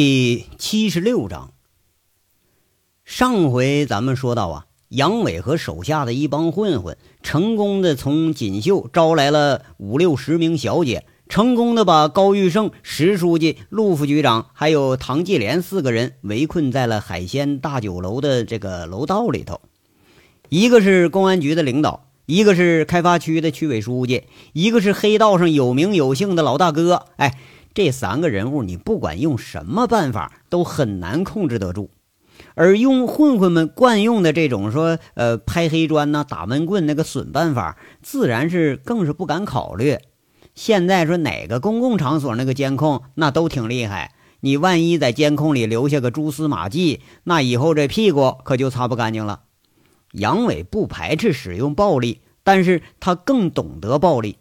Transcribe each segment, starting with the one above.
第七十六章。上回咱们说到啊，杨伟和手下的一帮混混，成功的从锦绣招来了五六十名小姐，成功的把高玉胜、石书记、陆副局长还有唐继莲四个人围困在了海鲜大酒楼的这个楼道里头。一个是公安局的领导，一个是开发区的区委书记，一个是黑道上有名有姓的老大哥。哎。这三个人物，你不管用什么办法，都很难控制得住。而用混混们惯用的这种说，呃，拍黑砖呐、打闷棍那个损办法，自然是更是不敢考虑。现在说哪个公共场所那个监控，那都挺厉害。你万一在监控里留下个蛛丝马迹，那以后这屁股可就擦不干净了。杨伟不排斥使用暴力，但是他更懂得暴力。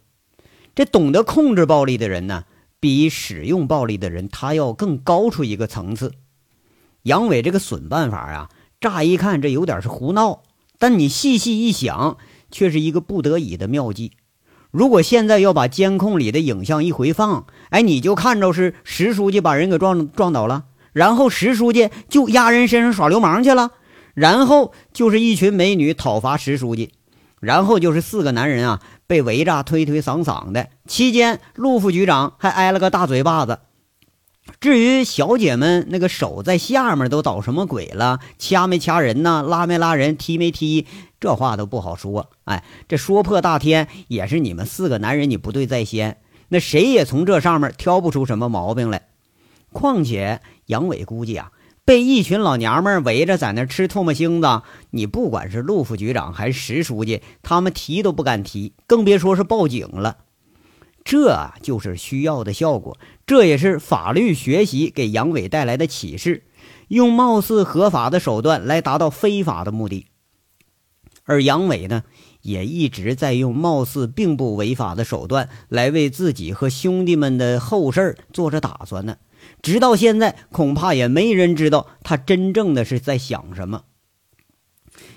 这懂得控制暴力的人呢？比使用暴力的人，他要更高出一个层次。杨伟这个损办法啊，乍一看这有点是胡闹，但你细细一想，却是一个不得已的妙计。如果现在要把监控里的影像一回放，哎，你就看着是石书记把人给撞撞倒了，然后石书记就压人身上耍流氓去了，然后就是一群美女讨伐石书记，然后就是四个男人啊。被围着推推搡搡的期间，陆副局长还挨了个大嘴巴子。至于小姐们那个手在下面都捣什么鬼了，掐没掐人呢？拉没拉人？踢没踢？这话都不好说。哎，这说破大天也是你们四个男人你不对在先，那谁也从这上面挑不出什么毛病来。况且杨伟估计啊。被一群老娘们围着在那吃唾沫星子，你不管是陆副局长还是石书记，他们提都不敢提，更别说是报警了。这就是需要的效果，这也是法律学习给杨伟带来的启示：用貌似合法的手段来达到非法的目的。而杨伟呢，也一直在用貌似并不违法的手段来为自己和兄弟们的后事做着打算呢。直到现在，恐怕也没人知道他真正的是在想什么。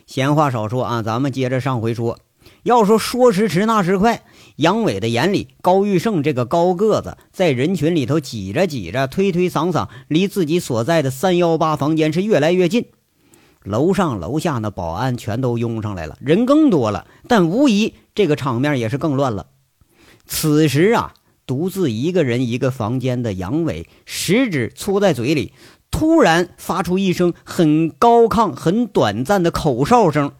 闲话少说啊，咱们接着上回说。要说说时迟，那时快，杨伟的眼里，高玉胜这个高个子在人群里头挤着挤着，推推搡搡，离自己所在的三幺八房间是越来越近。楼上楼下那保安全都拥上来了，人更多了，但无疑这个场面也是更乱了。此时啊。独自一个人一个房间的杨伟，食指搓在嘴里，突然发出一声很高亢、很短暂的口哨声。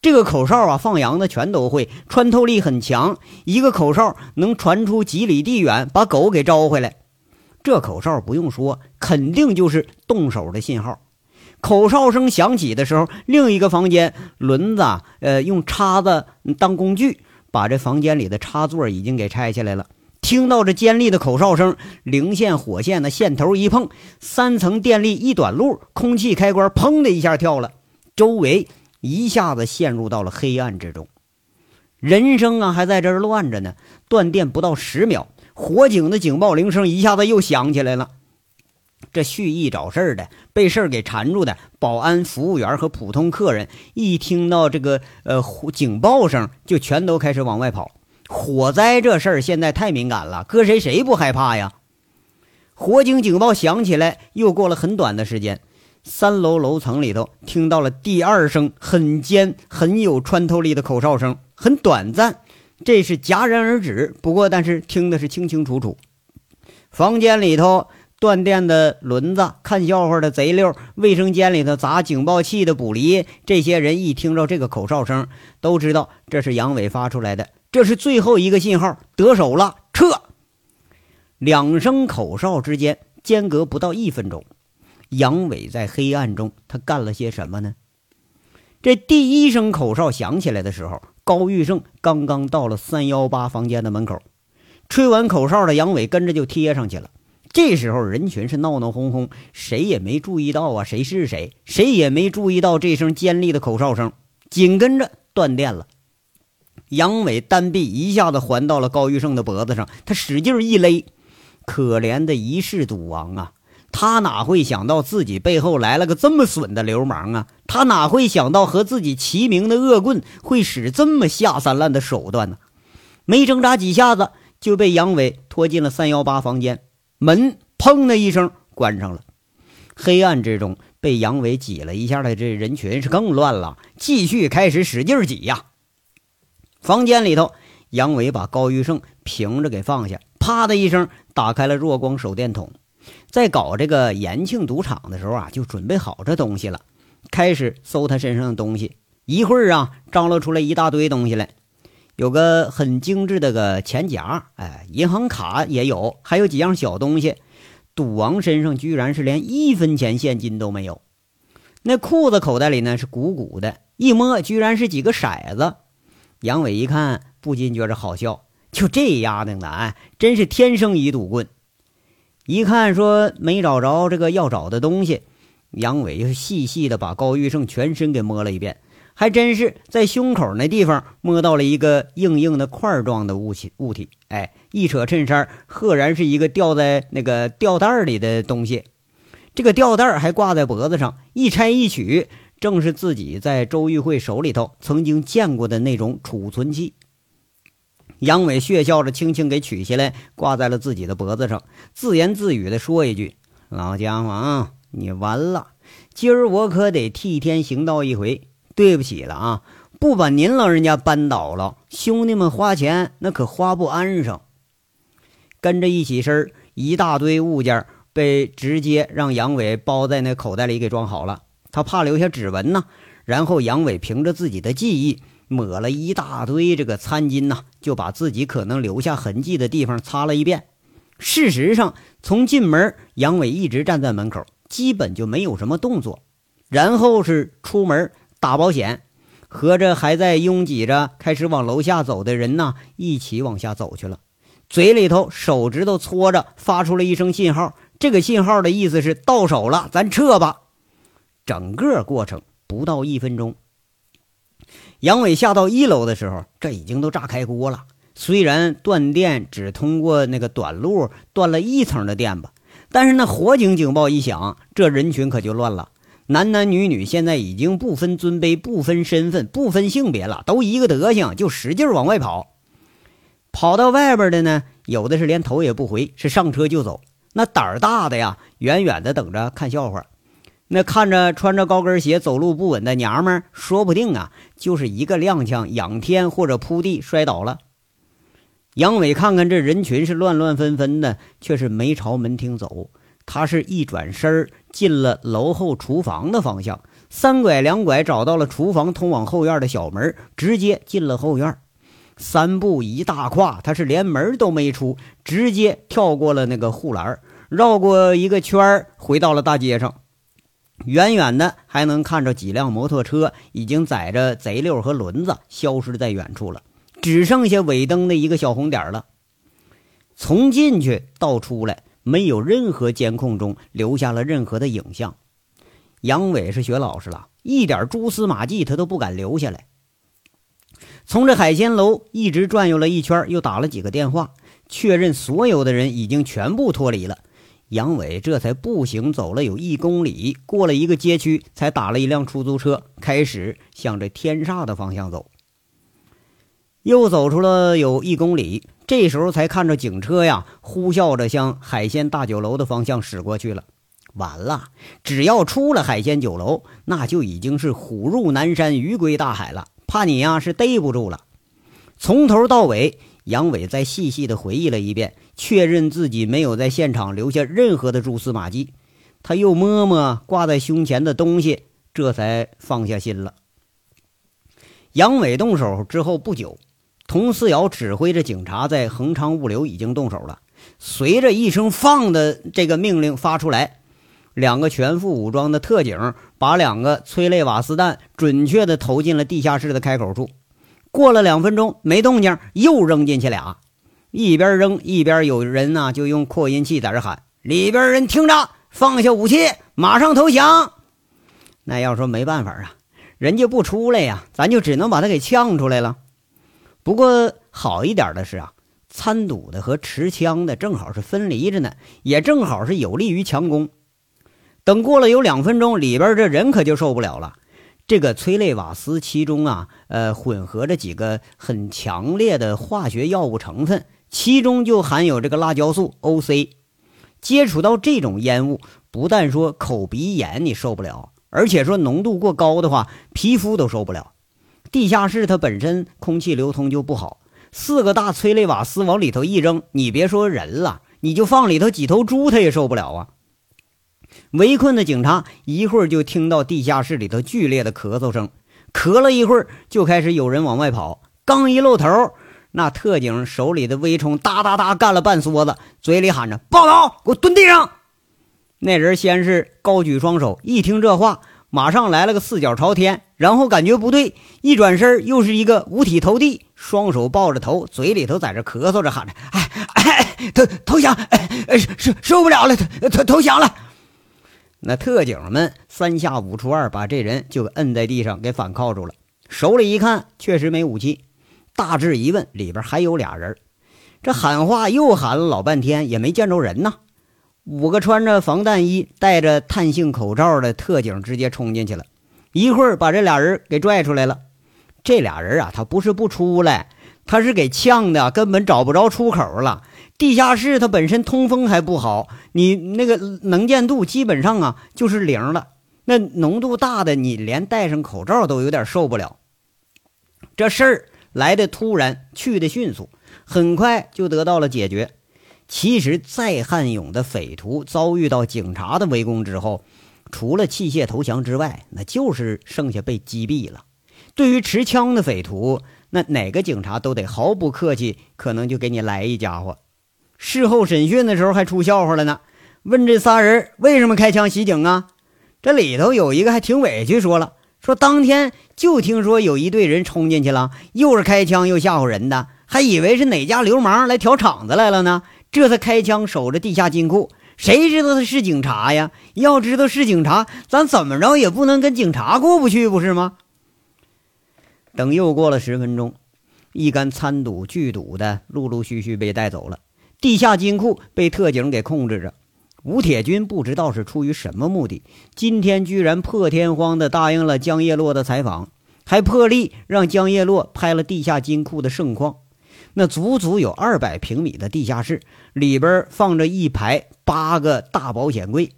这个口哨啊，放羊的全都会，穿透力很强，一个口哨能传出几里地远，把狗给招回来。这口哨不用说，肯定就是动手的信号。口哨声响起的时候，另一个房间轮子，呃，用叉子当工具，把这房间里的插座已经给拆下来了。听到这尖利的口哨声，零线火线的线头一碰，三层电力一短路，空气开关砰的一下跳了，周围一下子陷入到了黑暗之中。人声啊还在这儿乱着呢，断电不到十秒，火警的警报铃声一下子又响起来了。这蓄意找事儿的、被事儿给缠住的保安、服务员和普通客人，一听到这个呃警报声，就全都开始往外跑。火灾这事儿现在太敏感了，搁谁谁不害怕呀？火警警报响起来，又过了很短的时间，三楼楼层里头听到了第二声很尖、很有穿透力的口哨声，很短暂，这是戛然而止。不过，但是听的是清清楚楚。房间里头断电的轮子、看笑话的贼溜、卫生间里头砸警报器的卜离，这些人一听着这个口哨声，都知道这是杨伟发出来的。这是最后一个信号，得手了，撤！两声口哨之间间隔不到一分钟，杨伟在黑暗中他干了些什么呢？这第一声口哨响起来的时候，高玉胜刚刚到了三幺八房间的门口，吹完口哨的杨伟跟着就贴上去了。这时候人群是闹闹哄哄，谁也没注意到啊，谁是谁？谁也没注意到这声尖利的口哨声，紧跟着断电了。杨伟单臂一下子环到了高玉胜的脖子上，他使劲一勒。可怜的一世赌王啊，他哪会想到自己背后来了个这么损的流氓啊？他哪会想到和自己齐名的恶棍会使这么下三滥的手段呢？没挣扎几下子，就被杨伟拖进了三幺八房间，门砰的一声关上了。黑暗之中被杨伟挤了一下的这人群是更乱了，继续开始使劲挤呀。房间里头，杨伟把高玉胜平着给放下，啪的一声打开了弱光手电筒。在搞这个延庆赌场的时候啊，就准备好这东西了，开始搜他身上的东西。一会儿啊，张罗出来一大堆东西来，有个很精致的个钱夹，哎，银行卡也有，还有几样小东西。赌王身上居然是连一分钱现金都没有，那裤子口袋里呢是鼓鼓的，一摸居然是几个骰子。杨伟一看，不禁觉着好笑，就这丫的呢，真是天生一赌棍。一看说没找着这个要找的东西，杨伟又细细的把高玉胜全身给摸了一遍，还真是在胸口那地方摸到了一个硬硬的块状的物体物体。哎，一扯衬衫，赫然是一个吊在那个吊带里的东西。这个吊带还挂在脖子上，一拆一取，正是自己在周玉慧手里头曾经见过的那种储存器。杨伟血笑着，轻轻给取下来，挂在了自己的脖子上，自言自语地说一句：“老家伙啊，你完了！今儿我可得替天行道一回。对不起了啊，不把您老人家扳倒了，兄弟们花钱那可花不安生。”跟着一起身，一大堆物件被直接让杨伟包在那口袋里给装好了，他怕留下指纹呢。然后杨伟凭着自己的记忆。抹了一大堆这个餐巾呐，就把自己可能留下痕迹的地方擦了一遍。事实上，从进门，杨伟一直站在门口，基本就没有什么动作。然后是出门打保险，和着还在拥挤着开始往楼下走的人呐，一起往下走去了。嘴里头手指头搓着，发出了一声信号。这个信号的意思是到手了，咱撤吧。整个过程不到一分钟。杨伟下到一楼的时候，这已经都炸开锅了。虽然断电只通过那个短路断了一层的电吧，但是那火警警报一响，这人群可就乱了。男男女女现在已经不分尊卑、不分身份、不分性别了，都一个德行，就使劲往外跑。跑到外边的呢，有的是连头也不回，是上车就走。那胆儿大的呀，远远的等着看笑话。那看着穿着高跟鞋走路不稳的娘们儿，说不定啊，就是一个踉跄仰天或者扑地摔倒了。杨伟看看这人群是乱乱纷纷的，却是没朝门厅走。他是一转身进了楼后厨房的方向，三拐两拐找到了厨房通往后院的小门，直接进了后院。三步一大跨，他是连门都没出，直接跳过了那个护栏，绕过一个圈回到了大街上。远远的还能看着几辆摩托车，已经载着贼溜和轮子消失在远处了，只剩下尾灯的一个小红点了。从进去到出来，没有任何监控中留下了任何的影像。杨伟是学老实了，一点蛛丝马迹他都不敢留下来。从这海鲜楼一直转悠了一圈，又打了几个电话，确认所有的人已经全部脱离了。杨伟这才步行走了有一公里，过了一个街区，才打了一辆出租车，开始向着天煞的方向走。又走出了有一公里，这时候才看着警车呀，呼啸着向海鲜大酒楼的方向驶过去了。完了，只要出了海鲜酒楼，那就已经是虎入南山，鱼归大海了，怕你呀是逮不住了。从头到尾。杨伟再细细的回忆了一遍，确认自己没有在现场留下任何的蛛丝马迹。他又摸摸挂在胸前的东西，这才放下心了。杨伟动手之后不久，佟思瑶指挥着警察在恒昌物流已经动手了。随着一声“放”的这个命令发出来，两个全副武装的特警把两个催泪瓦斯弹准确的投进了地下室的开口处。过了两分钟没动静，又扔进去俩，一边扔一边有人呢就用扩音器在这喊：“里边人听着，放下武器，马上投降。”那要说没办法啊，人家不出来呀，咱就只能把他给呛出来了。不过好一点的是啊，参赌的和持枪的正好是分离着呢，也正好是有利于强攻。等过了有两分钟，里边这人可就受不了了。这个催泪瓦斯其中啊，呃，混合着几个很强烈的化学药物成分，其中就含有这个辣椒素 OC。接触到这种烟雾，不但说口鼻炎你受不了，而且说浓度过高的话，皮肤都受不了。地下室它本身空气流通就不好，四个大催泪瓦斯往里头一扔，你别说人了，你就放里头几头猪，它也受不了啊。围困的警察一会儿就听到地下室里头剧烈的咳嗽声，咳了一会儿就开始有人往外跑。刚一露头，那特警手里的微冲哒哒哒干了半梭子，嘴里喊着：“报告，给我蹲地上！”那人先是高举双手，一听这话，马上来了个四脚朝天，然后感觉不对，一转身又是一个五体投地，双手抱着头，嘴里头在这咳嗽着，喊着：“哎哎，投投降！哎哎，受受不了了，投投投降了！”那特警们三下五除二把这人就摁在地上，给反铐住了。手里一看，确实没武器。大致一问，里边还有俩人。这喊话又喊了老半天，也没见着人呐。五个穿着防弹衣、戴着碳性口罩的特警直接冲进去了，一会儿把这俩人给拽出来了。这俩人啊，他不是不出来，他是给呛的，根本找不着出口了。地下室它本身通风还不好，你那个能见度基本上啊就是零了。那浓度大的，你连戴上口罩都有点受不了。这事儿来的突然，去的迅速，很快就得到了解决。其实在汉勇的匪徒遭遇到警察的围攻之后，除了弃械投降之外，那就是剩下被击毙了。对于持枪的匪徒，那哪个警察都得毫不客气，可能就给你来一家伙。事后审讯的时候还出笑话了呢，问这仨人为什么开枪袭警啊？这里头有一个还挺委屈，说了说当天就听说有一队人冲进去了，又是开枪又吓唬人的，还以为是哪家流氓来挑场子来了呢，这才开枪守着地下金库。谁知道他是警察呀？要知道是警察，咱怎么着也不能跟警察过不去，不是吗？等又过了十分钟，一干参赌聚赌的陆陆续续被带走了。地下金库被特警给控制着，吴铁军不知道是出于什么目的，今天居然破天荒的答应了江叶落的采访，还破例让江叶落拍了地下金库的盛况。那足足有二百平米的地下室，里边放着一排八个大保险柜，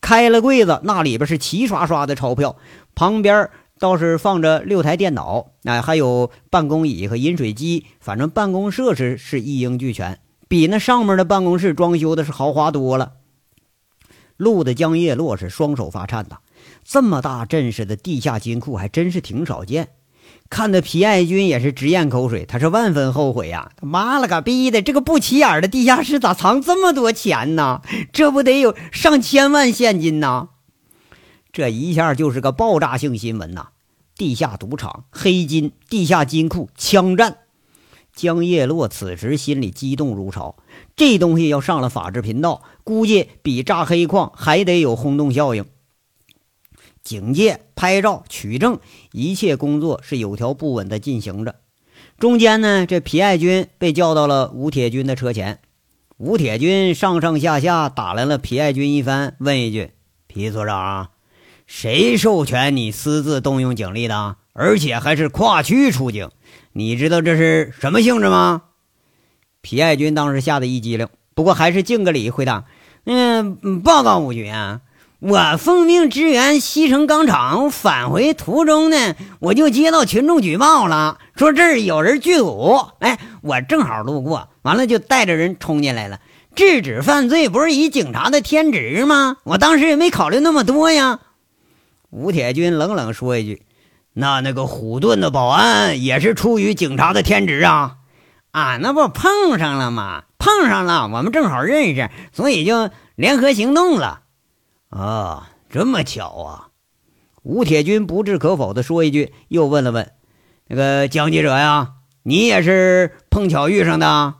开了柜子，那里边是齐刷刷的钞票，旁边倒是放着六台电脑，哎，还有办公椅和饮水机，反正办公设施是一应俱全。比那上面的办公室装修的是豪华多了。陆的江叶落是双手发颤的，这么大阵势的地下金库还真是挺少见。看的皮爱军也是直咽口水，他是万分后悔呀！他妈了个逼的，这个不起眼的地下室咋藏这么多钱呢？这不得有上千万现金呐！这一下就是个爆炸性新闻呐！地下赌场、黑金、地下金库、枪战。江叶落此时心里激动如潮，这东西要上了法制频道，估计比炸黑矿还得有轰动效应。警戒、拍照、取证，一切工作是有条不紊地进行着。中间呢，这皮爱军被叫到了吴铁军的车前，吴铁军上上下下打量了皮爱军一番，问一句：“皮所长，谁授权你私自动用警力的？而且还是跨区出警？”你知道这是什么性质吗？皮爱军当时吓得一激灵，不过还是敬个礼回答：“嗯，报告武军啊，我奉命支援西城钢厂，返回途中呢，我就接到群众举报了，说这儿有人聚赌。哎，我正好路过，完了就带着人冲进来了。制止犯罪不是以警察的天职吗？我当时也没考虑那么多呀。”吴铁军冷冷说一句。那那个虎盾的保安也是出于警察的天职啊，啊，那不碰上了吗？碰上了，我们正好认识，所以就联合行动了。啊，这么巧啊！吴铁军不置可否的说一句，又问了问那个江记者呀：“你也是碰巧遇上的？”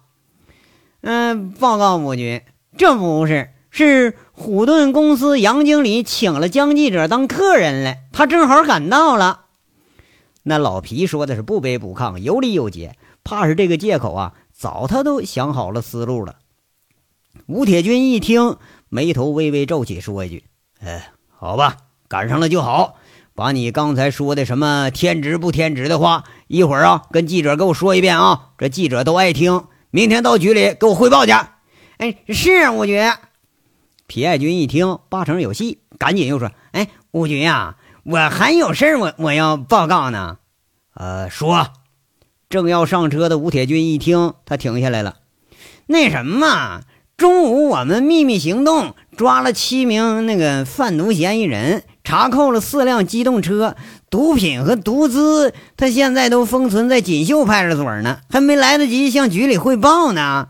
嗯，报告母军，这不是，是虎盾公司杨经理请了江记者当客人来，他正好赶到了。那老皮说的是不卑不亢，有理有节，怕是这个借口啊，早他都想好了思路了。吴铁军一听，眉头微微皱起，说一句：“哎，好吧，赶上了就好。把你刚才说的什么天职不天职的话，一会儿啊，跟记者给我说一遍啊，这记者都爱听。明天到局里给我汇报去。”哎，是吴局。皮爱军一听八成有戏，赶紧又说：“哎，吴局呀，我还有事儿，我我要报告呢。”呃，说。正要上车的吴铁军一听，他停下来了。那什么，中午我们秘密行动，抓了七名那个贩毒嫌疑人，查扣了四辆机动车，毒品和毒资，他现在都封存在锦绣派出所呢，还没来得及向局里汇报呢。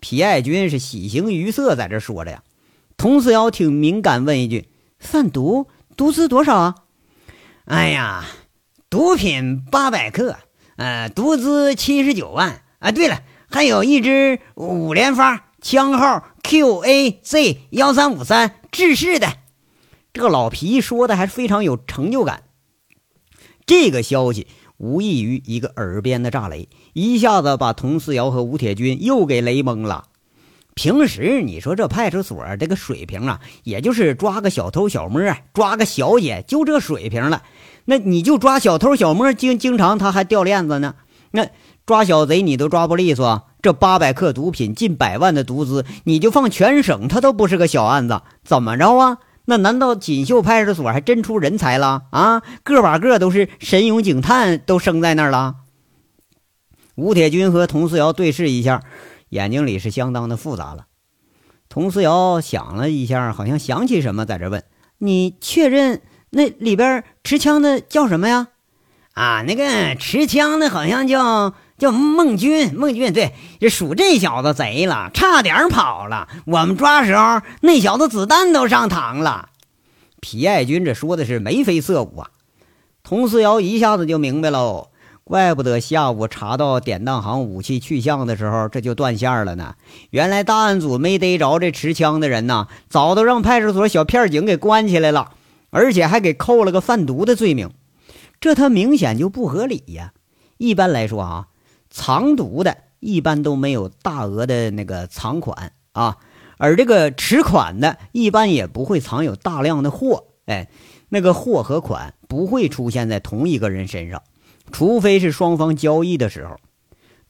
皮爱军是喜形于色，在这说着呀。佟四瑶挺敏感，问一句：“贩毒毒资多少啊？”哎呀，毒品八百克。呃，毒资七十九万啊！对了，还有一支五连发枪号 QAZ 幺三五三制式的。这个老皮说的还是非常有成就感。这个消息无异于一个耳边的炸雷，一下子把佟四瑶和吴铁军又给雷懵了。平时你说这派出所这个水平啊，也就是抓个小偷小摸，抓个小姐，就这水平了。那你就抓小偷小摸，经经常他还掉链子呢。那抓小贼你都抓不利索，这八百克毒品，近百万的毒资，你就放全省，他都不是个小案子。怎么着啊？那难道锦绣派出所还真出人才了啊？个把个都是神勇警探，都生在那儿了。吴铁军和佟思瑶对视一下，眼睛里是相当的复杂了。佟思瑶想了一下，好像想起什么，在这问：“你确认？”那里边持枪的叫什么呀？啊，那个持枪的好像叫叫孟军，孟军对，这属这小子贼了，差点跑了。我们抓时候，那小子子弹都上膛了。皮爱军这说的是眉飞色舞啊。佟思瑶一下子就明白喽，怪不得下午查到典当行武器去向的时候，这就断线了呢。原来大案组没逮着这持枪的人呢，早都让派出所小片警给关起来了。而且还给扣了个贩毒的罪名，这他明显就不合理呀！一般来说啊，藏毒的一般都没有大额的那个藏款啊，而这个持款的一般也不会藏有大量的货。哎，那个货和款不会出现在同一个人身上，除非是双方交易的时候。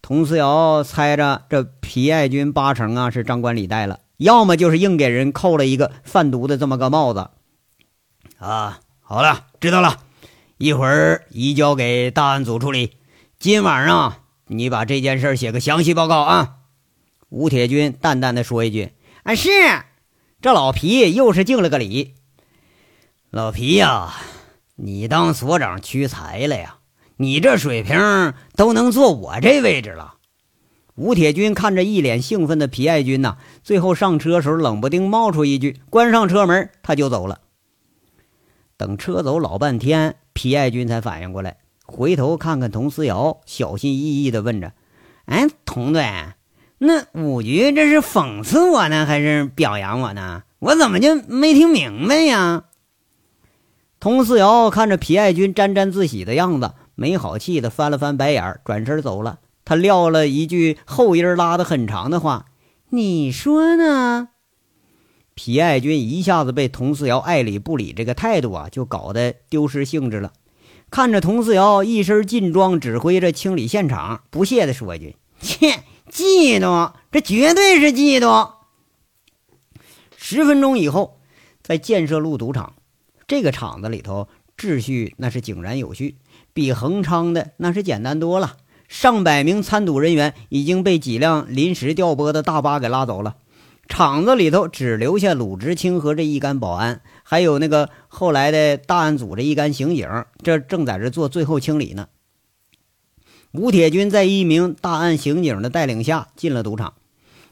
佟思瑶猜着这皮爱军八成啊是张冠李戴了，要么就是硬给人扣了一个贩毒的这么个帽子。啊，好了，知道了，一会儿移交给大案组处理。今晚上你把这件事写个详细报告啊。吴铁军淡淡的说一句：“啊，是。”这老皮又是敬了个礼。老皮呀，你当所长屈才了呀？你这水平都能坐我这位置了。吴铁军看着一脸兴奋的皮爱军呐，最后上车时候冷不丁冒出一句：“关上车门，他就走了。”等车走老半天，皮爱军才反应过来，回头看看佟思瑶，小心翼翼地问着：“哎，佟队，那五局这是讽刺我呢，还是表扬我呢？我怎么就没听明白呀？”佟思瑶看着皮爱军沾沾自喜的样子，没好气的翻了翻白眼，转身走了。他撂了一句后音拉得很长的话：“你说呢？”皮爱军一下子被佟四瑶爱理不理这个态度啊，就搞得丢失兴致了。看着佟四瑶一身劲装指挥着清理现场，不屑地说一句：“切，嫉妒，这绝对是嫉妒。”十分钟以后，在建设路赌场这个场子里头，秩序那是井然有序，比恒昌的那是简单多了。上百名参赌人员已经被几辆临时调拨的大巴给拉走了。厂子里头只留下鲁直清和这一干保安，还有那个后来的大案组这一干刑警，这正在这做最后清理呢。吴铁军在一名大案刑警的带领下进了赌场，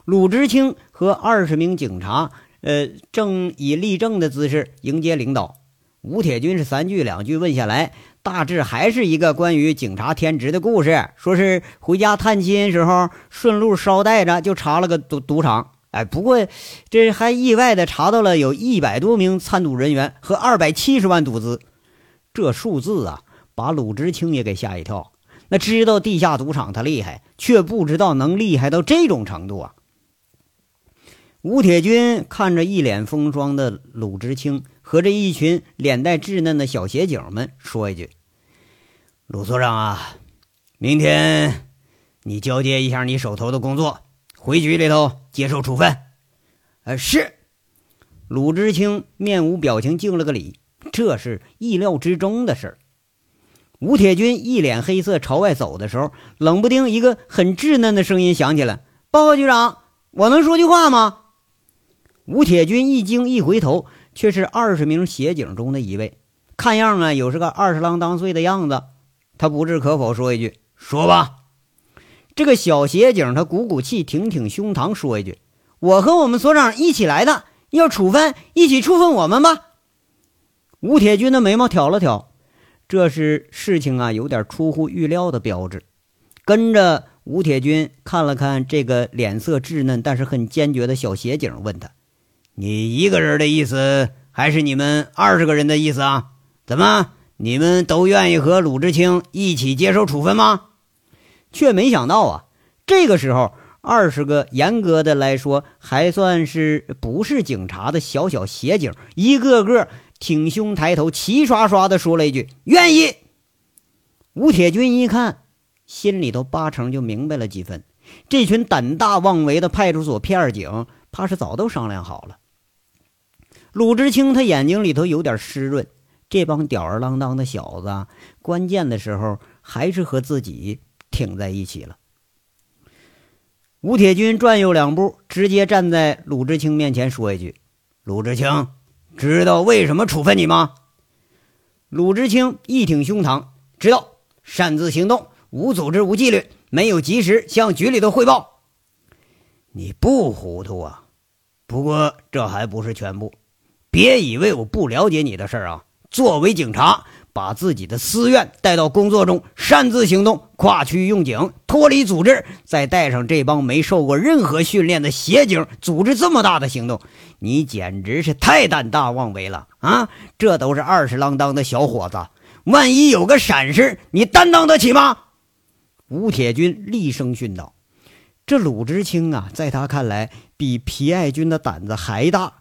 鲁直清和二十名警察，呃，正以立正的姿势迎接领导。吴铁军是三句两句问下来，大致还是一个关于警察天职的故事，说是回家探亲时候顺路捎带着就查了个赌赌场。哎，不过这还意外的查到了有一百多名参赌人员和二百七十万赌资，这数字啊，把鲁直清也给吓一跳。那知道地下赌场他厉害，却不知道能厉害到这种程度啊！吴铁军看着一脸风霜的鲁直清和这一群脸带稚嫩的小协警们，说一句：“鲁所长啊，明天你交接一下你手头的工作。”回局里头接受处分，呃是。鲁智清面无表情敬了个礼，这是意料之中的事儿。吴铁军一脸黑色朝外走的时候，冷不丁一个很稚嫩的声音响起来：“报告局长，我能说句话吗？”吴铁军一惊，一回头，却是二十名协警中的一位，看样啊，有是个二十郎当岁的样子。他不置可否，说一句：“说吧。”这个小协警他鼓鼓气，挺挺胸膛，说一句：“我和我们所长一起来的，要处分，一起处分我们吧。”吴铁军的眉毛挑了挑，这是事情啊，有点出乎预料的标志。跟着吴铁军看了看这个脸色稚嫩但是很坚决的小协警，问他。你一个人的意思，还是你们二十个人的意思啊？怎么，你们都愿意和鲁智清一起接受处分吗？却没想到啊，这个时候，二十个严格的来说还算是不是警察的小小协警，一个个挺胸抬头，齐刷刷的说了一句：“愿意。”吴铁军一看，心里头八成就明白了几分。这群胆大妄为的派出所片警，怕是早都商量好了。鲁智清他眼睛里头有点湿润，这帮吊儿郎当的小子，关键的时候还是和自己挺在一起了。吴铁军转悠两步，直接站在鲁智清面前说一句：“鲁智清，知道为什么处分你吗？”鲁智清一挺胸膛，知道，擅自行动，无组织，无纪律，没有及时向局里头汇报。你不糊涂啊！不过这还不是全部。别以为我不了解你的事儿啊！作为警察，把自己的私怨带到工作中，擅自行动，跨区用警，脱离组织，再带上这帮没受过任何训练的协警，组织这么大的行动，你简直是太胆大妄为了啊！这都是二十郎当的小伙子，万一有个闪失，你担当得起吗？吴铁军厉声训道：“这鲁智清啊，在他看来，比皮爱军的胆子还大。”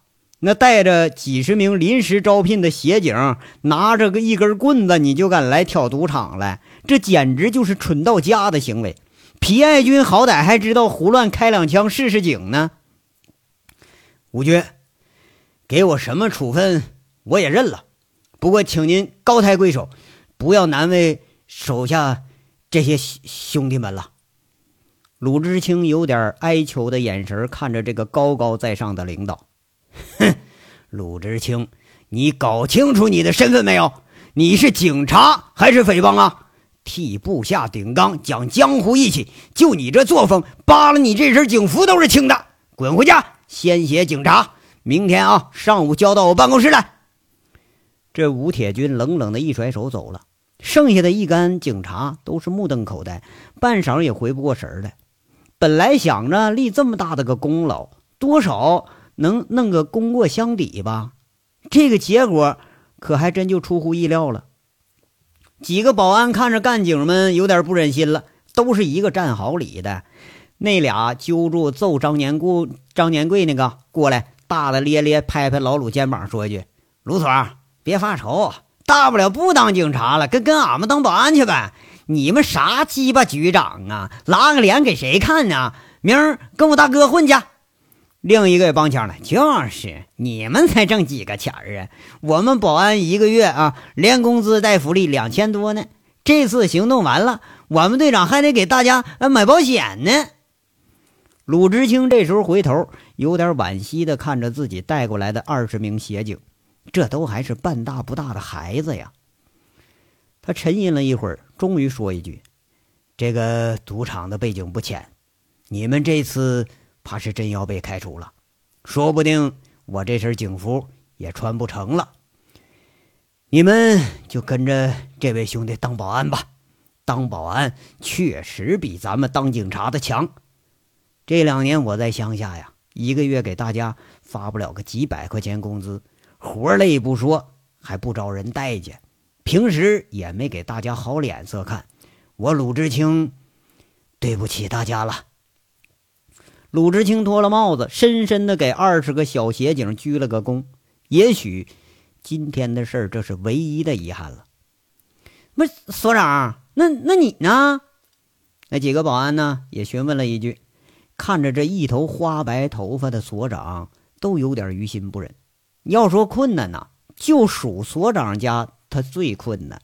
那带着几十名临时招聘的协警，拿着个一根棍子，你就敢来挑赌场来？这简直就是蠢到家的行为！皮爱军好歹还知道胡乱开两枪试试警呢。吴军，给我什么处分我也认了，不过请您高抬贵手，不要难为手下这些兄弟们了。鲁智清有点哀求的眼神看着这个高高在上的领导。哼，鲁智清，你搞清楚你的身份没有？你是警察还是匪帮啊？替部下顶缸，讲江湖义气，就你这作风，扒了你这身警服都是轻的。滚回家，先写警察。明天啊，上午交到我办公室来。这吴铁军冷冷的一甩手走了，剩下的一干警察都是目瞪口呆，半晌也回不过神来。本来想着立这么大的个功劳，多少。能弄个功过相抵吧？这个结果可还真就出乎意料了。几个保安看着干警们有点不忍心了，都是一个战壕里的，那俩揪住揍张年贵、张年贵那个过来，大大咧咧拍拍老鲁肩膀，说一句：“鲁所，别发愁，大不了不当警察了，跟跟俺们当保安去呗。你们啥鸡巴局长啊？拉个脸给谁看呢？明儿跟我大哥混去。”另一个也帮腔了，就是你们才挣几个钱儿啊？我们保安一个月啊，连工资带福利两千多呢。这次行动完了，我们队长还得给大家买保险呢。鲁智清这时候回头，有点惋惜的看着自己带过来的二十名协警，这都还是半大不大的孩子呀。他沉吟了一会儿，终于说一句：“这个赌场的背景不浅，你们这次……”怕是真要被开除了，说不定我这身警服也穿不成了。你们就跟着这位兄弟当保安吧，当保安确实比咱们当警察的强。这两年我在乡下呀，一个月给大家发不了个几百块钱工资，活累不说，还不招人待见，平时也没给大家好脸色看。我鲁智清，对不起大家了。鲁智清脱了帽子，深深的给二十个小协警鞠了个躬。也许今天的事儿，这是唯一的遗憾了。不，所长，那那你呢？那几个保安呢？也询问了一句。看着这一头花白头发的所长，都有点于心不忍。要说困难呐，就属所长家他最困难。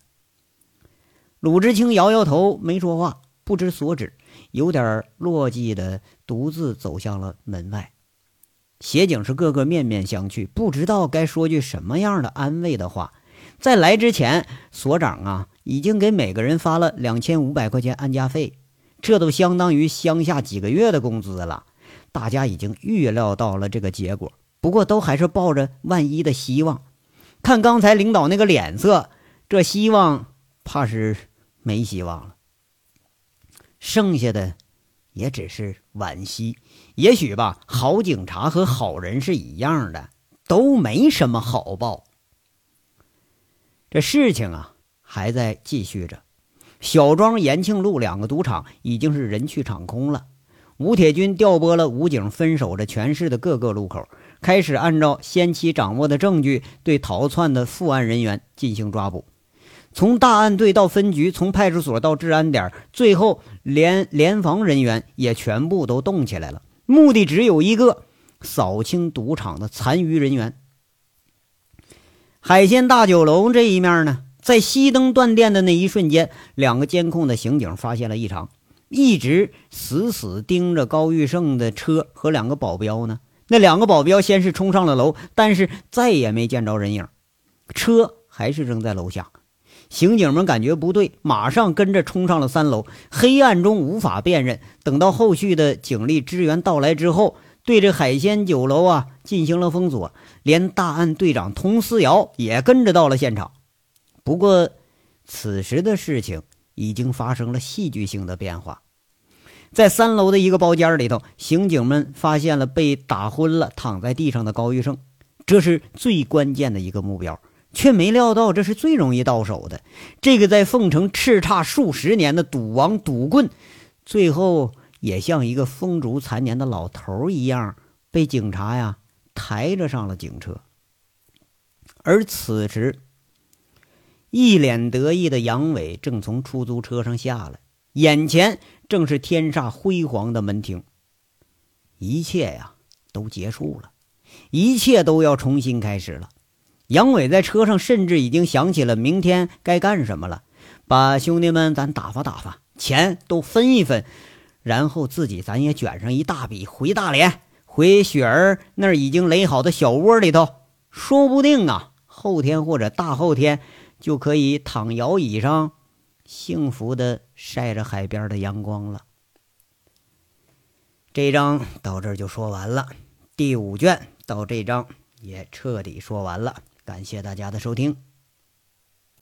鲁智清摇摇头，没说话，不知所指，有点落寂的独自走向了门外。协警是个个面面相觑，不知道该说句什么样的安慰的话。在来之前，所长啊已经给每个人发了两千五百块钱安家费，这都相当于乡下几个月的工资了。大家已经预料到了这个结果，不过都还是抱着万一的希望。看刚才领导那个脸色，这希望怕是没希望了。剩下的也只是惋惜。也许吧，好警察和好人是一样的，都没什么好报。这事情啊，还在继续着。小庄、延庆路两个赌场已经是人去场空了。吴铁军调拨了武警，分守着全市的各个路口，开始按照先期掌握的证据，对逃窜的负案人员进行抓捕。从大案队到分局，从派出所到治安点，最后连联防人员也全部都动起来了。目的只有一个：扫清赌场的残余人员。海鲜大酒楼这一面呢，在熄灯断电的那一瞬间，两个监控的刑警发现了异常，一直死死盯着高玉胜的车和两个保镖呢。那两个保镖先是冲上了楼，但是再也没见着人影，车还是扔在楼下。刑警们感觉不对，马上跟着冲上了三楼。黑暗中无法辨认，等到后续的警力支援到来之后。对这海鲜酒楼啊进行了封锁，连大案队长佟思瑶也跟着到了现场。不过，此时的事情已经发生了戏剧性的变化。在三楼的一个包间里头，刑警们发现了被打昏了躺在地上的高玉胜，这是最关键的一个目标，却没料到这是最容易到手的。这个在凤城叱咤数十年的赌王赌棍，最后。也像一个风烛残年的老头一样，被警察呀抬着上了警车。而此时，一脸得意的杨伟正从出租车上下来，眼前正是天煞辉煌的门庭。一切呀都结束了，一切都要重新开始了。杨伟在车上甚至已经想起了明天该干什么了，把兄弟们咱打发打发，钱都分一分。然后自己咱也卷上一大笔回大连，回雪儿那儿已经垒好的小窝里头，说不定啊，后天或者大后天就可以躺摇椅上，幸福的晒着海边的阳光了。这章到这儿就说完了，第五卷到这章也彻底说完了，感谢大家的收听。